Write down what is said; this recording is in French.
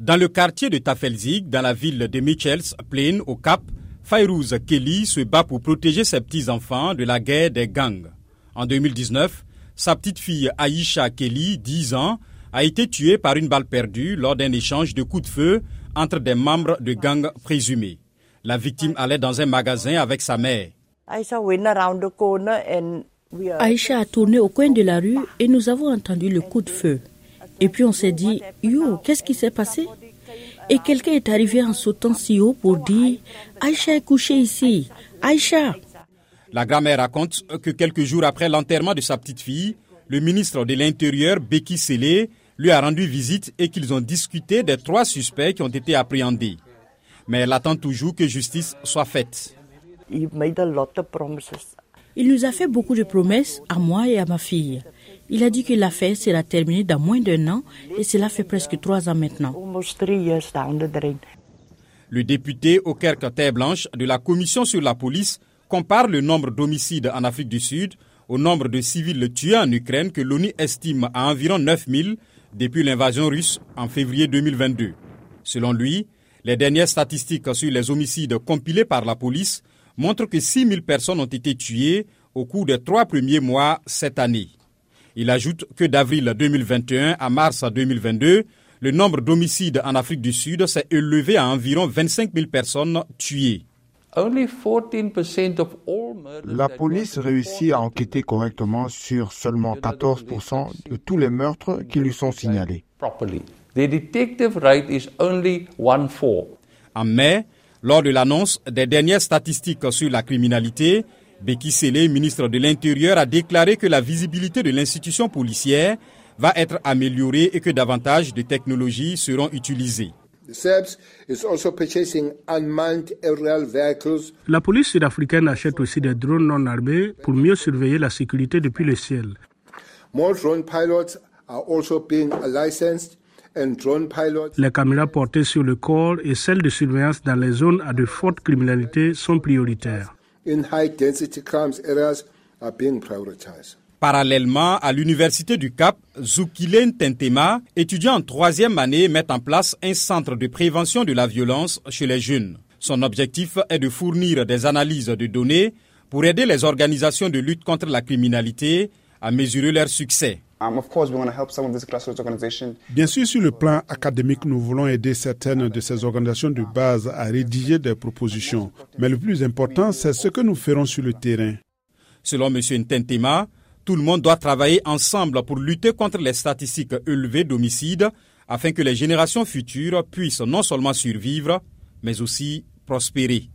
Dans le quartier de Tafelzig, dans la ville de Michels Plain, au Cap, Fayrouz Kelly se bat pour protéger ses petits-enfants de la guerre des gangs. En 2019, sa petite fille Aisha Kelly, 10 ans, a été tuée par une balle perdue lors d'un échange de coups de feu entre des membres de gangs présumés. La victime allait dans un magasin avec sa mère. Aïcha a tourné au coin de la rue et nous avons entendu le coup de feu. Et puis on s'est dit, yo, qu'est-ce qui s'est passé? Et quelqu'un est arrivé en sautant si haut pour dire, Aïcha est couchée ici. Aïcha. La grand-mère raconte que quelques jours après l'enterrement de sa petite fille, le ministre de l'Intérieur, Becky Sele, lui a rendu visite et qu'ils ont discuté des trois suspects qui ont été appréhendés. Mais elle attend toujours que justice soit faite. Il nous a fait beaucoup de promesses à moi et à ma fille. Il a dit que l'affaire sera terminée dans moins d'un an et cela fait presque trois ans maintenant. Le député Okerk Terre Blanche de la Commission sur la police compare le nombre d'homicides en Afrique du Sud au nombre de civils tués en Ukraine que l'ONU estime à environ 9000 depuis l'invasion russe en février 2022. Selon lui, les dernières statistiques sur les homicides compilées par la police montrent que 6000 personnes ont été tuées au cours des trois premiers mois cette année. Il ajoute que d'avril 2021 à mars 2022, le nombre d'homicides en Afrique du Sud s'est élevé à environ 25 000 personnes tuées. La police réussit à enquêter correctement sur seulement 14% de tous les meurtres qui lui sont signalés. En mai, lors de l'annonce des dernières statistiques sur la criminalité, Becky Sele, ministre de l'Intérieur, a déclaré que la visibilité de l'institution policière va être améliorée et que davantage de technologies seront utilisées. La police sud-africaine achète aussi des drones non armés pour mieux surveiller la sécurité depuis le ciel. Les caméras portées sur le corps et celles de surveillance dans les zones à de forte criminalité sont prioritaires. Parallèlement à l'Université du Cap, Zoukilen Tentema, étudiant en troisième année, met en place un centre de prévention de la violence chez les jeunes. Son objectif est de fournir des analyses de données pour aider les organisations de lutte contre la criminalité à mesurer leur succès. Um, Bien sûr, sur le plan académique, nous voulons aider certaines de ces organisations de base à rédiger des propositions. Mais le plus important, c'est ce que nous ferons sur le terrain. Selon M. Ntentema, tout le monde doit travailler ensemble pour lutter contre les statistiques élevées d'homicides afin que les générations futures puissent non seulement survivre, mais aussi prospérer.